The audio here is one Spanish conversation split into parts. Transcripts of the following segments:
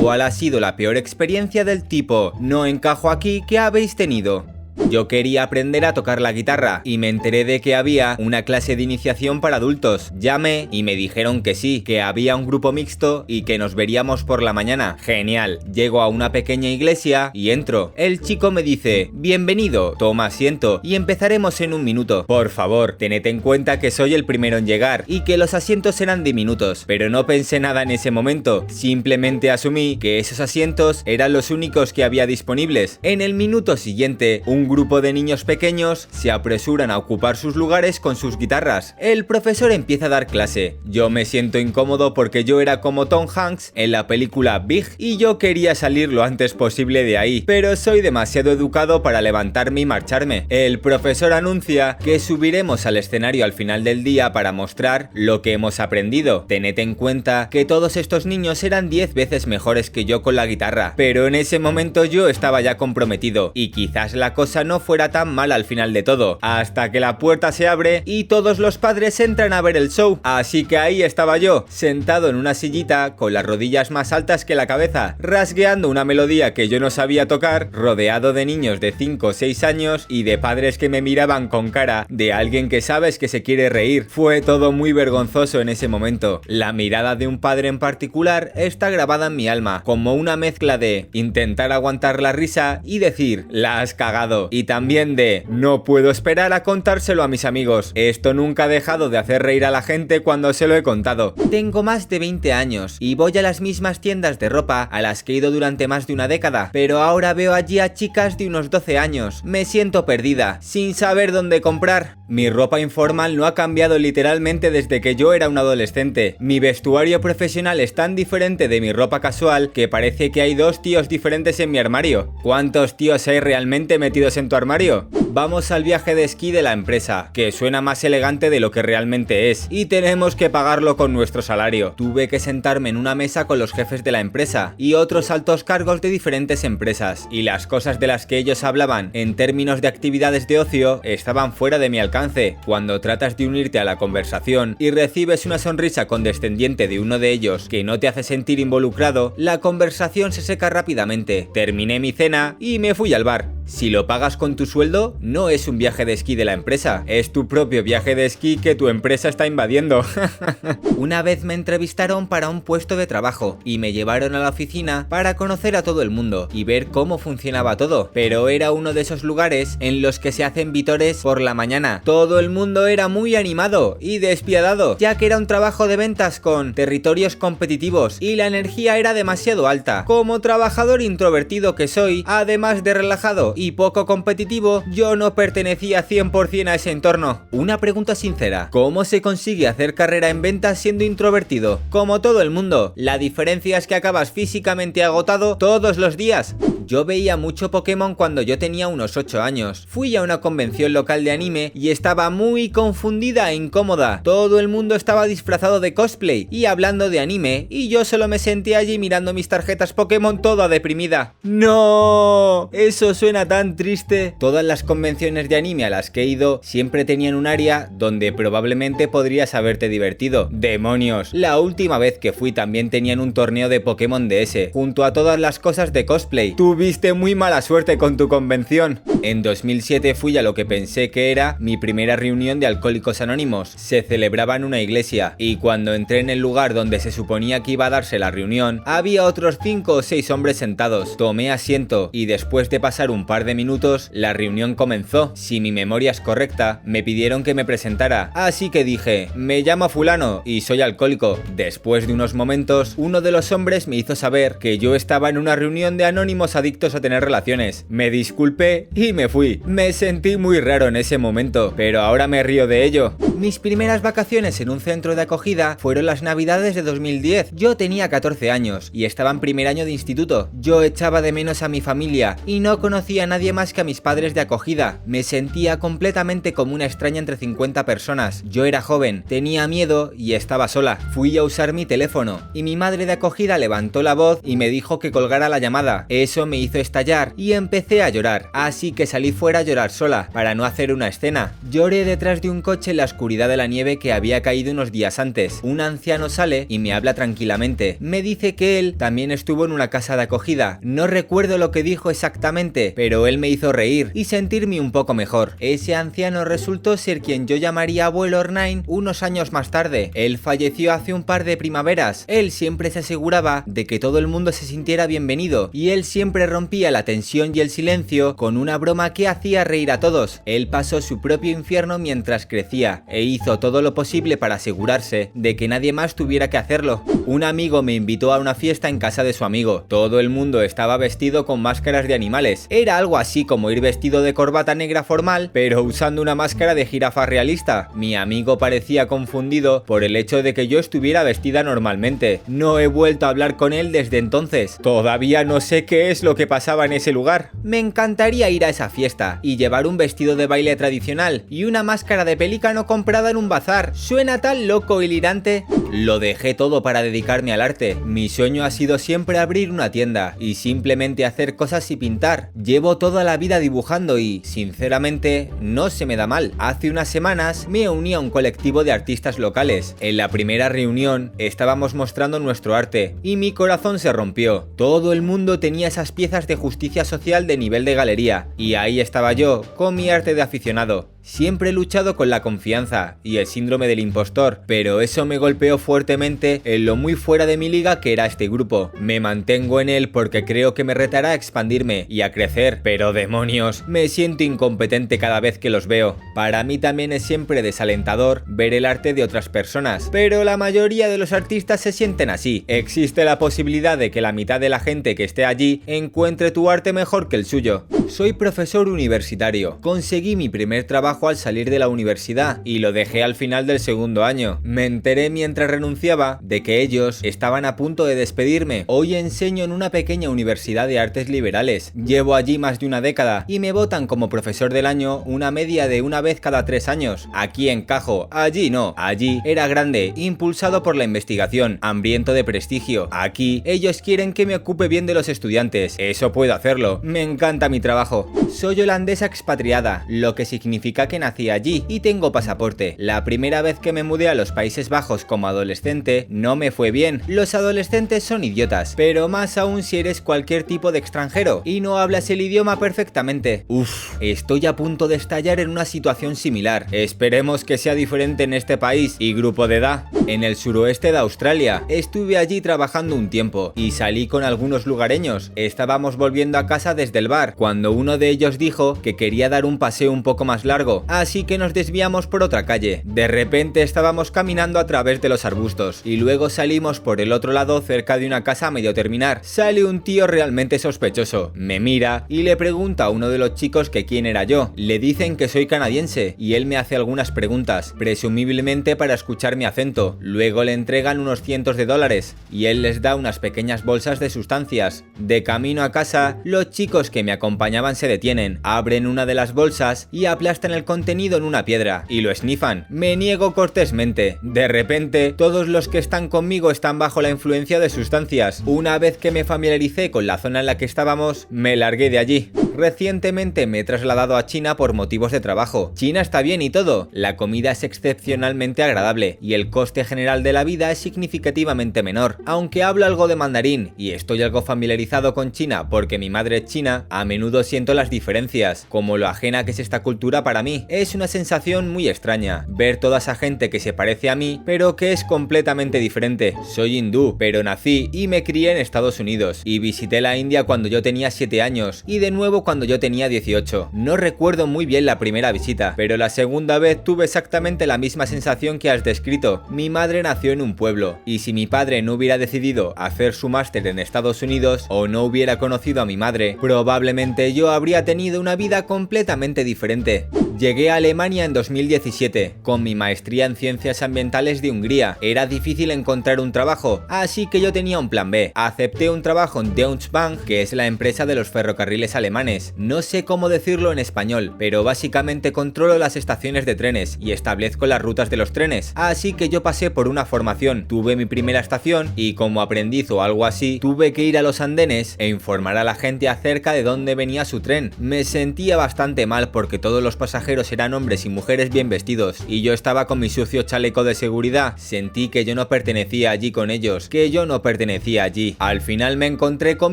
¿Cuál ha sido la peor experiencia del tipo no encajo aquí que habéis tenido? Yo quería aprender a tocar la guitarra y me enteré de que había una clase de iniciación para adultos. Llamé y me dijeron que sí, que había un grupo mixto y que nos veríamos por la mañana. Genial. Llego a una pequeña iglesia y entro. El chico me dice, bienvenido, toma asiento y empezaremos en un minuto. Por favor, tened en cuenta que soy el primero en llegar y que los asientos eran diminutos, pero no pensé nada en ese momento. Simplemente asumí que esos asientos eran los únicos que había disponibles. En el minuto siguiente, un grupo de niños pequeños se apresuran a ocupar sus lugares con sus guitarras. El profesor empieza a dar clase. Yo me siento incómodo porque yo era como Tom Hanks en la película Big y yo quería salir lo antes posible de ahí, pero soy demasiado educado para levantarme y marcharme. El profesor anuncia que subiremos al escenario al final del día para mostrar lo que hemos aprendido. Tened en cuenta que todos estos niños eran 10 veces mejores que yo con la guitarra, pero en ese momento yo estaba ya comprometido y quizás la cosa no fuera tan mal al final de todo, hasta que la puerta se abre y todos los padres entran a ver el show. Así que ahí estaba yo, sentado en una sillita, con las rodillas más altas que la cabeza, rasgueando una melodía que yo no sabía tocar, rodeado de niños de 5 o 6 años y de padres que me miraban con cara de alguien que sabes que se quiere reír. Fue todo muy vergonzoso en ese momento. La mirada de un padre en particular está grabada en mi alma, como una mezcla de intentar aguantar la risa y decir, la has cagado y también de no puedo esperar a contárselo a mis amigos. Esto nunca ha dejado de hacer reír a la gente cuando se lo he contado. Tengo más de 20 años y voy a las mismas tiendas de ropa a las que he ido durante más de una década, pero ahora veo allí a chicas de unos 12 años. Me siento perdida, sin saber dónde comprar. Mi ropa informal no ha cambiado literalmente desde que yo era un adolescente. Mi vestuario profesional es tan diferente de mi ropa casual que parece que hay dos tíos diferentes en mi armario. ¿Cuántos tíos hay realmente metidos en tu armario? Vamos al viaje de esquí de la empresa, que suena más elegante de lo que realmente es, y tenemos que pagarlo con nuestro salario. Tuve que sentarme en una mesa con los jefes de la empresa y otros altos cargos de diferentes empresas, y las cosas de las que ellos hablaban en términos de actividades de ocio estaban fuera de mi alcance. Cuando tratas de unirte a la conversación y recibes una sonrisa condescendiente de uno de ellos que no te hace sentir involucrado, la conversación se seca rápidamente. Terminé mi cena y me fui al bar. Si lo pagas con tu sueldo, no es un viaje de esquí de la empresa, es tu propio viaje de esquí que tu empresa está invadiendo. Una vez me entrevistaron para un puesto de trabajo y me llevaron a la oficina para conocer a todo el mundo y ver cómo funcionaba todo, pero era uno de esos lugares en los que se hacen vitores por la mañana. Todo el mundo era muy animado y despiadado, ya que era un trabajo de ventas con territorios competitivos y la energía era demasiado alta. Como trabajador introvertido que soy, además de relajado y poco competitivo, yo no pertenecía 100% a ese entorno. Una pregunta sincera, ¿cómo se consigue hacer carrera en ventas siendo introvertido? Como todo el mundo, la diferencia es que acabas físicamente agotado todos los días. Yo veía mucho Pokémon cuando yo tenía unos 8 años. Fui a una convención local de anime y estaba muy confundida e incómoda. Todo el mundo estaba disfrazado de cosplay y hablando de anime y yo solo me senté allí mirando mis tarjetas Pokémon toda deprimida. ¡No! Eso suena tan triste. Todas las convenciones de anime a las que he ido siempre tenían un área donde probablemente podrías haberte divertido. ¡Demonios! La última vez que fui también tenían un torneo de Pokémon DS, junto a todas las cosas de cosplay. Tuviste muy mala suerte con tu convención. En 2007 fui a lo que pensé que era mi primera reunión de alcohólicos anónimos. Se celebraba en una iglesia y cuando entré en el lugar donde se suponía que iba a darse la reunión, había otros 5 o 6 hombres sentados. Tomé asiento y después de pasar un par de minutos, la reunión comenzó. Si mi memoria es correcta, me pidieron que me presentara. Así que dije, me llamo fulano y soy alcohólico. Después de unos momentos, uno de los hombres me hizo saber que yo estaba en una reunión de anónimos adictos a tener relaciones. Me disculpé y me fui. Me sentí muy raro en ese momento, pero ahora me río de ello. Mis primeras vacaciones en un centro de acogida fueron las navidades de 2010. Yo tenía 14 años y estaba en primer año de instituto. Yo echaba de menos a mi familia y no conocía a nadie más que a mis padres de acogida. Me sentía completamente como una extraña entre 50 personas. Yo era joven, tenía miedo y estaba sola. Fui a usar mi teléfono y mi madre de acogida levantó la voz y me dijo que colgara la llamada. Eso me hizo estallar y empecé a llorar, así que salí fuera a llorar sola, para no hacer una escena. Lloré detrás de un coche en la oscuridad de la nieve que había caído unos días antes. Un anciano sale y me habla tranquilamente. Me dice que él también estuvo en una casa de acogida. No recuerdo lo que dijo exactamente, pero él me hizo reír y sentirme un poco mejor. Ese anciano resultó ser quien yo llamaría abuelo Ornain unos años más tarde. Él falleció hace un par de primaveras. Él siempre se aseguraba de que todo el mundo se sintiera bienvenido y él siempre rompía la tensión y el silencio con una broma que hacía reír a todos. Él pasó su propio infierno mientras crecía e hizo todo lo posible para asegurarse de que nadie más tuviera que hacerlo. Un amigo me invitó a una fiesta en casa de su amigo. Todo el mundo estaba vestido con máscaras de animales. Era algo así como ir vestido de corbata negra formal, pero usando una máscara de jirafa realista. Mi amigo parecía confundido por el hecho de que yo estuviera vestida normalmente. No he vuelto a hablar con él desde entonces. Todavía no sé qué es lo que pasaba en ese lugar. Me encantaría ir a esa fiesta y llevar un vestido de baile tradicional y una máscara de pelícano comprada en un bazar. Suena tan loco y lirante. Lo dejé todo para dedicarme al arte. Mi sueño ha sido siempre abrir una tienda y simplemente hacer cosas y pintar. Llevo toda la vida dibujando y, sinceramente, no se me da mal. Hace unas semanas me uní a un colectivo de artistas locales. En la primera reunión estábamos mostrando nuestro arte y mi corazón se rompió. Todo el mundo tenía esas piezas de justicia social de nivel de galería y ahí estaba yo con mi arte de aficionado. Siempre he luchado con la confianza y el síndrome del impostor, pero eso me golpeó fuertemente en lo muy fuera de mi liga que era este grupo. Me mantengo en él porque creo que me retará a expandirme y a crecer, pero demonios, me siento incompetente cada vez que los veo. Para mí también es siempre desalentador ver el arte de otras personas, pero la mayoría de los artistas se sienten así. Existe la posibilidad de que la mitad de la gente que esté allí encuentre tu arte mejor que el suyo. Soy profesor universitario, conseguí mi primer trabajo al salir de la universidad y lo dejé al final del segundo año. Me enteré mientras renunciaba de que ellos estaban a punto de despedirme. Hoy enseño en una pequeña universidad de artes liberales. Llevo allí más de una década y me votan como profesor del año una media de una vez cada tres años. Aquí encajo, allí no. Allí era grande, impulsado por la investigación, hambriento de prestigio. Aquí ellos quieren que me ocupe bien de los estudiantes. Eso puedo hacerlo. Me encanta mi trabajo. Soy holandesa expatriada, lo que significa que nací allí y tengo pasaporte. La primera vez que me mudé a los Países Bajos como adolescente no me fue bien. Los adolescentes son idiotas, pero más aún si eres cualquier tipo de extranjero y no hablas el idioma perfectamente. Uf, estoy a punto de estallar en una situación similar. Esperemos que sea diferente en este país y grupo de edad. En el suroeste de Australia, estuve allí trabajando un tiempo y salí con algunos lugareños. Estábamos volviendo a casa desde el bar cuando uno de ellos dijo que quería dar un paseo un poco más largo así que nos desviamos por otra calle. De repente estábamos caminando a través de los arbustos y luego salimos por el otro lado cerca de una casa a medio terminar. Sale un tío realmente sospechoso, me mira y le pregunta a uno de los chicos que quién era yo. Le dicen que soy canadiense y él me hace algunas preguntas, presumiblemente para escuchar mi acento. Luego le entregan unos cientos de dólares y él les da unas pequeñas bolsas de sustancias. De camino a casa, los chicos que me acompañaban se detienen, abren una de las bolsas y aplastan el contenido en una piedra y lo snifan. Me niego cortésmente. De repente, todos los que están conmigo están bajo la influencia de sustancias. Una vez que me familiaricé con la zona en la que estábamos, me largué de allí. Recientemente me he trasladado a China por motivos de trabajo. China está bien y todo, la comida es excepcionalmente agradable y el coste general de la vida es significativamente menor. Aunque hablo algo de mandarín y estoy algo familiarizado con China porque mi madre es china, a menudo siento las diferencias, como lo ajena que es esta cultura para mí. Es una sensación muy extraña, ver toda esa gente que se parece a mí, pero que es completamente diferente. Soy hindú, pero nací y me crié en Estados Unidos, y visité la India cuando yo tenía 7 años, y de nuevo cuando yo tenía 18. No recuerdo muy bien la primera visita, pero la segunda vez tuve exactamente la misma sensación que has descrito. Mi madre nació en un pueblo, y si mi padre no hubiera decidido hacer su máster en Estados Unidos o no hubiera conocido a mi madre, probablemente yo habría tenido una vida completamente diferente. Llegué a Alemania en 2017, con mi maestría en Ciencias Ambientales de Hungría. Era difícil encontrar un trabajo, así que yo tenía un plan B. Acepté un trabajo en Deutsche Bank, que es la empresa de los ferrocarriles alemanes. No sé cómo decirlo en español, pero básicamente controlo las estaciones de trenes y establezco las rutas de los trenes. Así que yo pasé por una formación, tuve mi primera estación y como aprendiz o algo así, tuve que ir a los andenes e informar a la gente acerca de dónde venía su tren. Me sentía bastante mal porque todos los pasajeros eran hombres y mujeres bien vestidos y yo estaba con mi sucio chaleco de seguridad. Sentí que yo no pertenecía allí con ellos, que yo no pertenecía allí. Al final me encontré con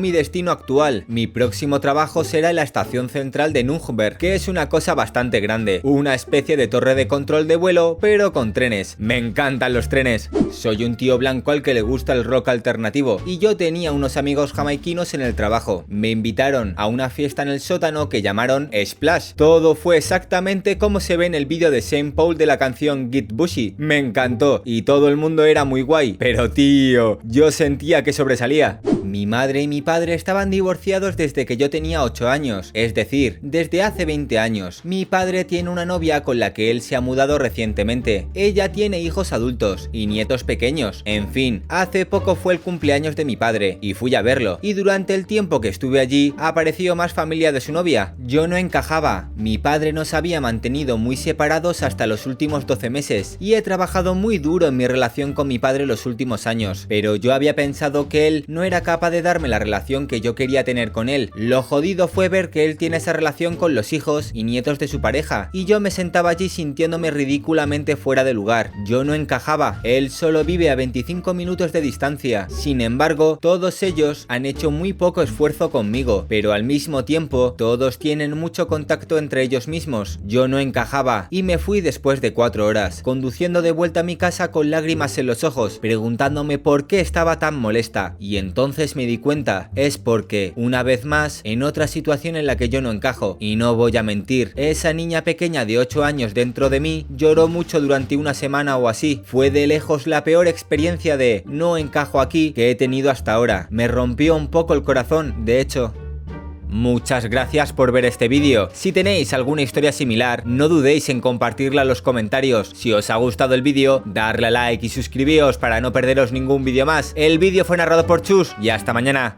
mi destino actual. Mi próximo trabajo será en la estación central de Nürnberg, que es una cosa bastante grande, una especie de torre de control de vuelo, pero con trenes. Me encantan los trenes. Soy un tío blanco al que le gusta el rock alternativo y yo tenía unos amigos jamaiquinos en el trabajo. Me invitaron a una fiesta en el sótano que llamaron Splash. Todo fue exactamente como se ve en el vídeo de Saint Paul de la canción Get Bushy. Me encantó y todo el mundo era muy guay. Pero tío, yo sentía que sobresalía. Mi madre y mi padre estaban divorciados desde que yo tenía 8 años, es decir, desde hace 20 años. Mi padre tiene una novia con la que él se ha mudado recientemente. Ella tiene hijos adultos y nietos pequeños. En fin, hace poco fue el cumpleaños de mi padre y fui a verlo. Y durante el tiempo que estuve allí, apareció más familia de su novia. Yo no encajaba. Mi padre nos había mantenido muy separados hasta los últimos 12 meses y he trabajado muy duro en mi relación con mi padre los últimos años. Pero yo había pensado que él no era capaz de darme la relación que yo quería tener con él. Lo jodido fue ver que él tiene esa relación con los hijos y nietos de su pareja, y yo me sentaba allí sintiéndome ridículamente fuera de lugar. Yo no encajaba, él solo vive a 25 minutos de distancia. Sin embargo, todos ellos han hecho muy poco esfuerzo conmigo, pero al mismo tiempo, todos tienen mucho contacto entre ellos mismos. Yo no encajaba y me fui después de cuatro horas, conduciendo de vuelta a mi casa con lágrimas en los ojos, preguntándome por qué estaba tan molesta. Y entonces me di cuenta es porque, una vez más, en otra situación en la que yo no encajo. Y no voy a mentir, esa niña pequeña de 8 años dentro de mí lloró mucho durante una semana o así. Fue de lejos la peor experiencia de no encajo aquí que he tenido hasta ahora. Me rompió un poco el corazón, de hecho. Muchas gracias por ver este vídeo. Si tenéis alguna historia similar, no dudéis en compartirla en los comentarios. Si os ha gustado el vídeo, darle a like y suscribíos para no perderos ningún vídeo más. El vídeo fue narrado por Chus y hasta mañana.